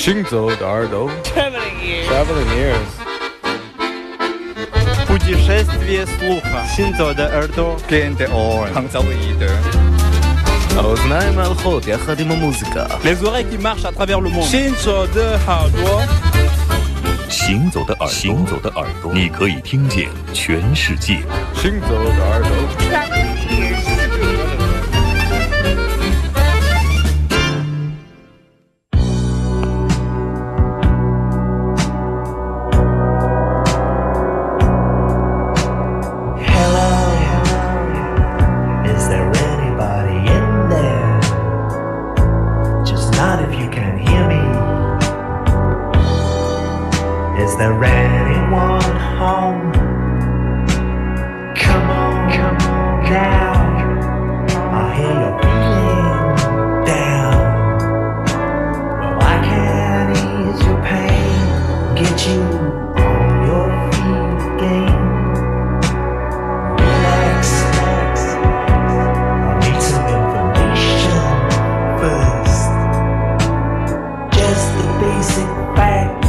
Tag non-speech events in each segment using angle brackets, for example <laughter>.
行走的耳朵 Traveling ears. Traveling ears Путешествие слуха. Синзо de耳朵. Gente on. Hangzauide. האוזניים ההולכות יחד עם המוזיקה Les oreilles qui marchent à travers le monde. Shinzo de Hardware. 行走的耳朵，行走的耳朵，你可以听见全世界。行走的耳朵 basic back.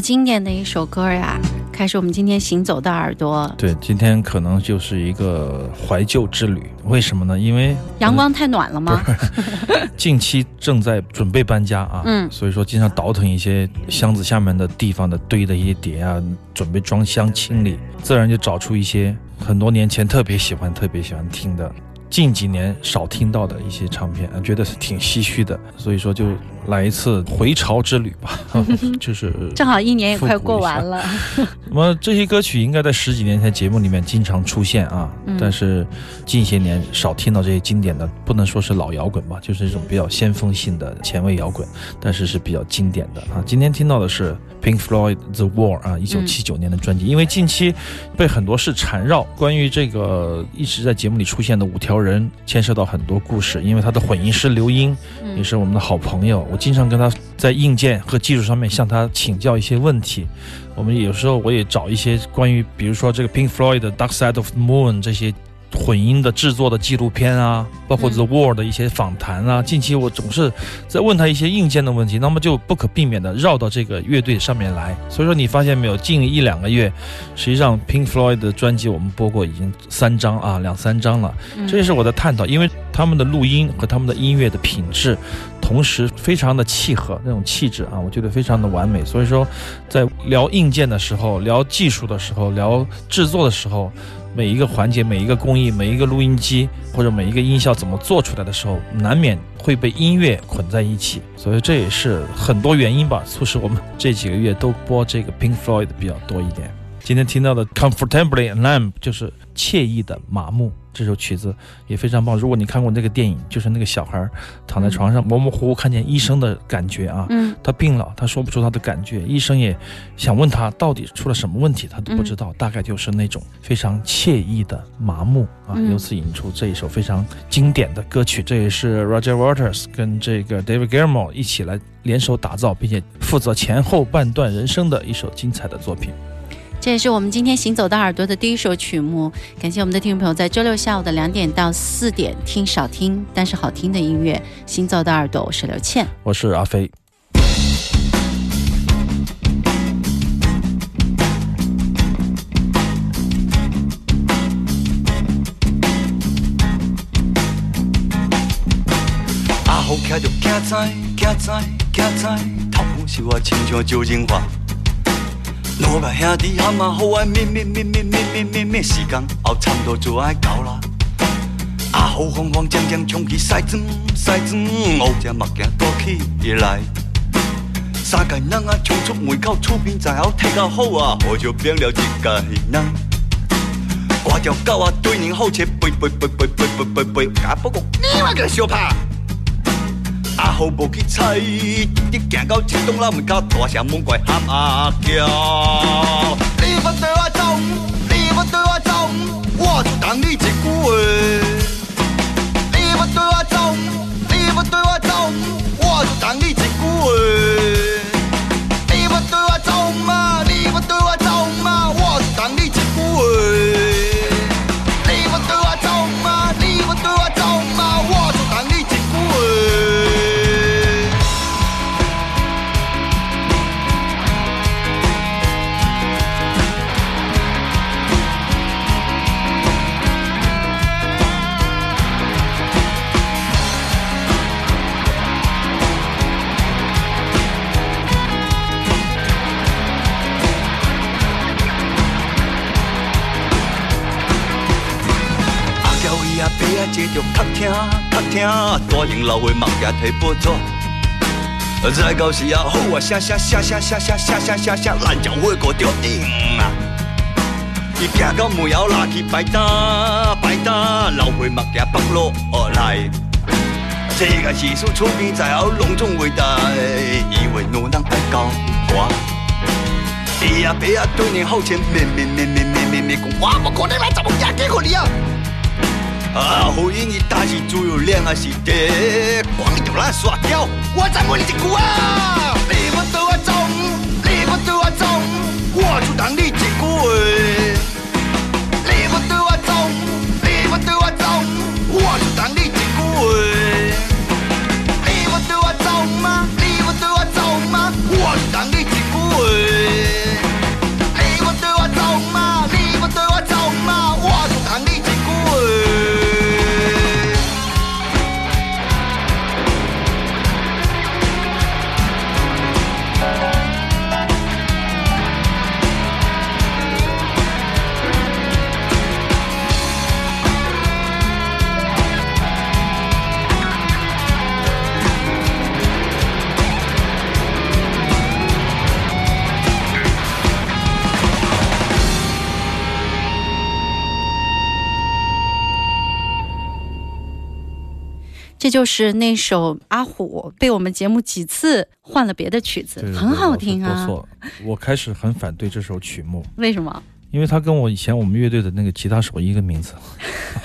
好经典的一首歌呀！开始我们今天行走的耳朵。对，今天可能就是一个怀旧之旅。为什么呢？因为阳光太暖了吗？<laughs> 近期正在准备搬家啊，嗯所以说经常倒腾一些箱子下面的地方的堆的一些碟啊，准备装箱清理，自然就找出一些很多年前特别喜欢、特别喜欢听的。近几年少听到的一些唱片，觉得是挺唏嘘的，所以说就来一次回潮之旅吧，<laughs> 就是正好一年也快过完了。那么这些歌曲应该在十几年前节目里面经常出现啊，嗯。但是近些年少听到这些经典的，不能说是老摇滚吧，就是这种比较先锋性的前卫摇滚，但是是比较经典的啊。今天听到的是 Pink Floyd The Wall 啊，一九七九年的专辑，因为近期被很多事缠绕，关于这个一直在节目里出现的五条人，牵涉到很多故事，因为他的混音师刘英嗯。也是我们的好朋友，我经常跟他在硬件和技术上面向他请教一些问题。我们有时候我也找一些关于，比如说这个 Pink Floyd 的《Dark Side of the Moon》这些混音的制作的纪录片啊，包括嗯 The Wall 的一些访谈啊。近期我总是在问他一些硬件的问题，那么就不可避免的绕到这个乐队上面来。所以说你发现没有，近一两个月，实际上 Pink Floyd 的专辑我们播过已经三张啊，两三张了。嗯这也是我的探讨，因为他们的录音和他们的音乐的品质，同时非常的契合，那种气质啊，我觉得非常的完美。所以说，在聊硬件的时候，聊技术的时候，聊制作的时候，每一个环节、每一个工艺、每一个录音机或者每一个音效怎么做出来的时候，难免会被音乐捆在一起。所以这也是很多原因吧，促使我们这几个月都播这个 Pink Floyd 比较多一点。今天听到的 Comfortably Numb 就是惬意的麻木，这首曲子也非常棒。如果你看过那个电影，就是那个小孩躺在床上模模糊糊看见医生的感觉啊，嗯他病了，他说不出他的感觉，医生也想问他到底出了什么问题，他都不知道，大概就是那种非常惬意的麻木啊，嗯由此引出这一首非常经典的歌曲，这也是 Roger Waters 跟这个 David Gilmour 一起来联手打造，并且负责前后半段人生的一首精彩的作品。这也是我们今天行走的耳朵的第一首曲目。感谢我们的听众朋友在周六下午的两点到四点听少听但是好听的音乐。行走的耳朵，我是刘倩。我是阿飞。阿虎徛着惊知惊知惊知，头毛是我亲像周润发。两个兄弟喊嘛好爱咩咩咩咩咩咩咩咩，时间后差不多就爱到啦。阿虎慌慌张张冲去洗砖洗砖，我只目镜躲起来。三个人啊冲出门口，厝边在后睇到好啊，我就变了一个人。挂条狗啊，对人好切，背背背背背背背背，啊不过你话个小怕。阿豪无去睬，直直行到一栋楼门口，大声猛怪喊阿娇。爸啊，坐着较听较听，大型老岁目镜摕报纸。再到时啊，好啊，写写写写写写写写写写，咱就火锅着顶啊！伊行到门后拉起摆单摆单，老岁目镜放落来。这个是事厝边在后隆重伟大，以为路人爱交我。伊阿爸啊，对你好前咩咩咩咩咩咩咩讲，我不可能来怎么！啊，好因伊打是自由恋爱是地，光你就来耍掉，我再问你一句啊！你要对我走，你要对我走，我就当你一句话。这就是那首阿虎被我们节目几次换了别的曲子，对对对很好听啊。不错。我开始很反对这首曲目，为什么？因为它跟我以前我们乐队的那个吉他手一个名字，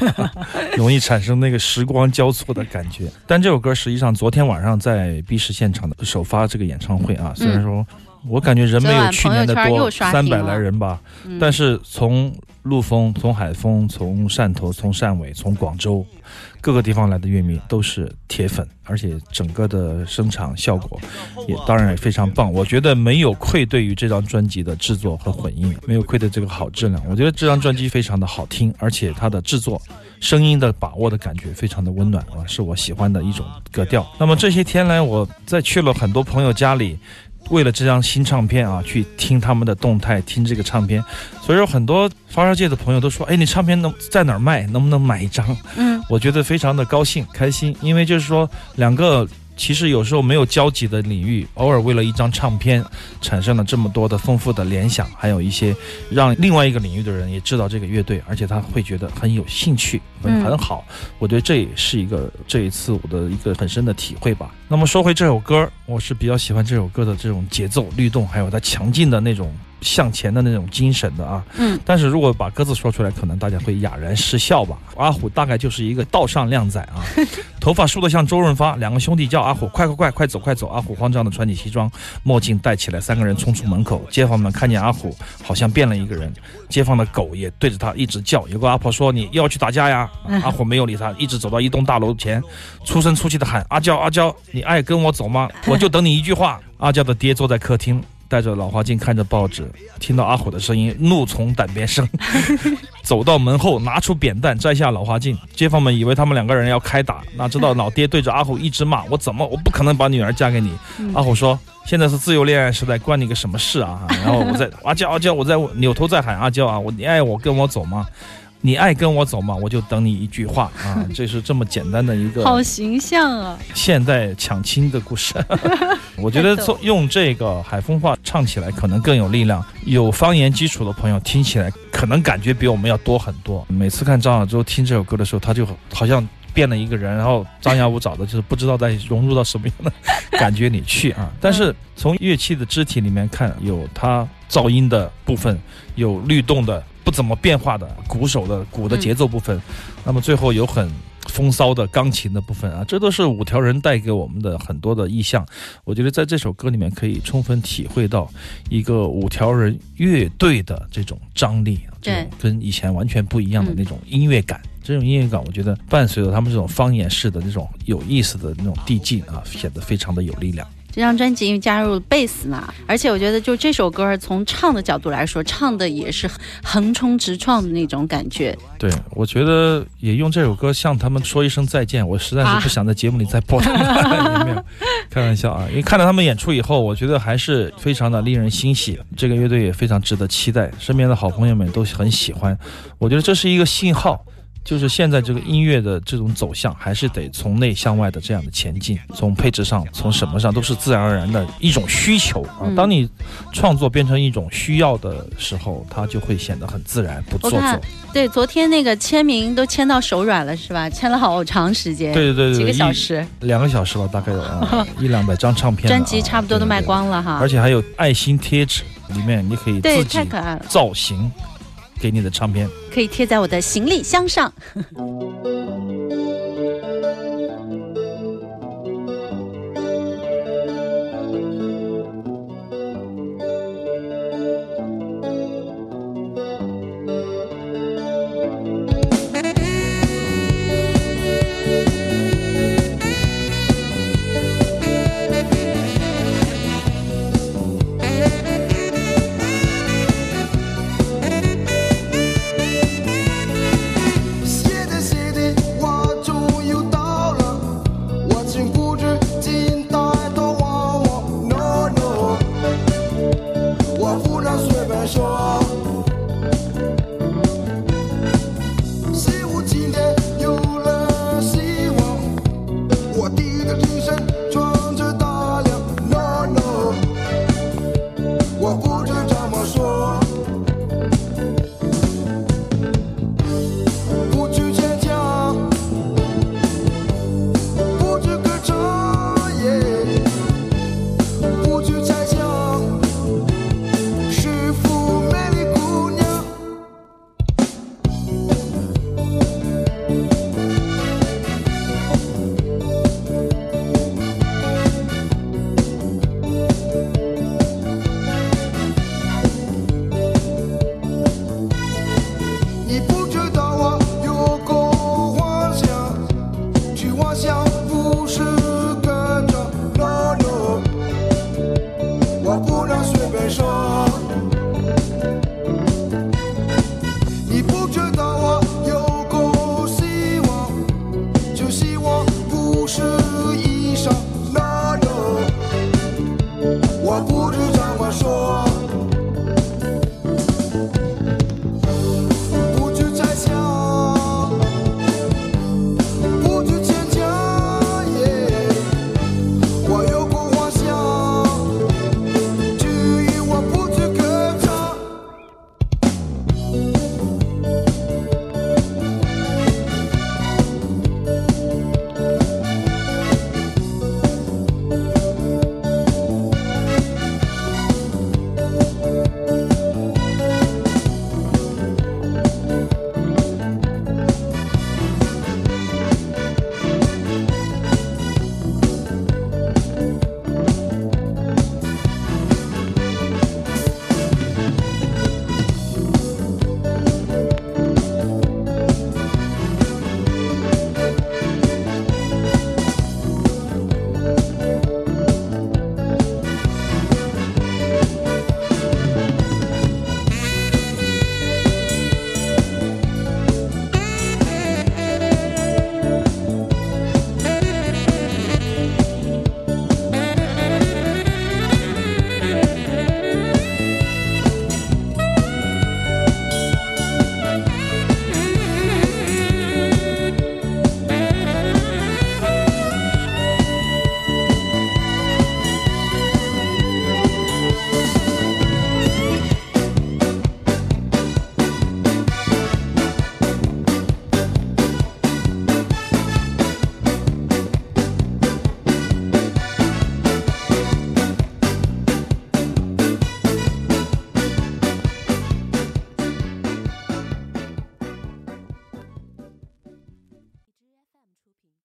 <laughs> 容易产生那个时光交错的感觉。但这首歌实际上昨天晚上在 B 市现场的首发这个演唱会啊，虽然说我感觉人没有去年的多三百来人吧，嗯但是从陆丰、从海丰、从汕头、从汕尾、从广州各个地方来的乐迷都是铁粉，而且整个的声场效果也当然也非常棒。我觉得没有愧对于这张专辑的制作和混音，没有愧对这个好质量。我觉得这张专辑非常的好听，而且它的制作。声音的把握的感觉非常的温暖啊，是我喜欢的一种格调。那么这些天来，我在去了很多朋友家里，为了这张新唱片啊，去听他们的动态，听这个唱片。所以说，很多发烧界的朋友都说：“哎，你唱片能在哪儿卖？能不能买一张？”嗯，我觉得非常的高兴、开心，因为就是说两个。其实有时候没有交集的领域，偶尔为了一张唱片，产生了这么多的丰富的联想，还有一些让另外一个领域的人也知道这个乐队，而且他会觉得很有兴趣，很很好。我觉得这也是一个这一次我的一个很深的体会吧。那么说回这首歌，我是比较喜欢这首歌的这种节奏律动，还有它强劲的那种向前的那种精神的啊。嗯，但是如果把歌词说出来，可能大家会哑然失笑吧。阿虎大概就是一个道上靓仔啊，<laughs> 头发梳得像周润发，两个兄弟叫阿虎，快快快快走快走！阿虎慌张的穿起西装，墨镜戴起来，三个人冲出门口。街坊们看见阿虎，好像变了一个人。街坊的狗也对着他一直叫。有个阿婆说：“你又要去打架呀？”阿虎没有理他，一直走到一栋大楼前，粗声粗气的喊：“阿娇阿娇，你爱跟我走吗？我就等你一句话。”阿娇的爹坐在客厅。戴着老花镜看着报纸，听到阿虎的声音，怒从胆边生，<laughs> 走到门后，拿出扁担，摘下老花镜。街坊们以为他们两个人要开打，哪知道老爹对着阿虎一直骂：“我怎么，我不可能把女儿嫁给你。”阿虎说：“现在是自由恋爱时代，关你个什么事啊？”然后我在阿娇阿娇，我在扭头在喊阿娇啊，我你爱我跟我走吗？你爱跟我走吗？我就等你一句话啊！<laughs> 这是这么简单的一个好形象啊！现代抢亲的故事，<laughs> 我觉得做用这个海风话唱起来可能更有力量。有方言基础的朋友听起来可能感觉比我们要多很多。每次看张亚洲听这首歌的时候，他就好像变了一个人，然后张牙舞爪的，就是不知道在融入到什么样的 <laughs> 感觉里去啊。但是从乐器的肢体里面看，有它噪音的部分，有律动的。不怎么变化的鼓手的鼓的节奏部分，那么最后有很风骚的钢琴的部分啊，这都是五条人带给我们的很多的意象。我觉得在这首歌里面可以充分体会到一个五条人乐队的这种张力，这种跟以前完全不一样的那种音乐感。这种音乐感，我觉得伴随着他们这种方言式的那种有意思的那种递进啊，显得非常的有力量。这张专辑因为加入了贝斯嘛，而且我觉得就这首歌从唱的角度来说，唱的也是横冲直撞的那种感觉。对，我觉得也用这首歌向他们说一声再见。我实在是不想在节目里再播 <laughs> 他们，也没有开玩笑啊。因为看到他们演出以后，我觉得还是非常的令人欣喜。这个乐队也非常值得期待，身边的好朋友们都很喜欢。我觉得这是一个信号。就是现在这个音乐的这种走向，还是得从内向外的这样的前进，从配置上，从什么上都是自然而然的一种需求啊。当你创作变成一种需要的时候，它就会显得很自然，不做作。对，昨天那个签名都签到手软了，是吧？签了好长时间，对对对，几个小时，两个小时吧，大概有、啊、<laughs> 一两百张唱片，专辑差不多都卖光了哈。而且还有爱心贴纸，里面你可以自己造型。给你的唱片可以贴在我的行李箱上。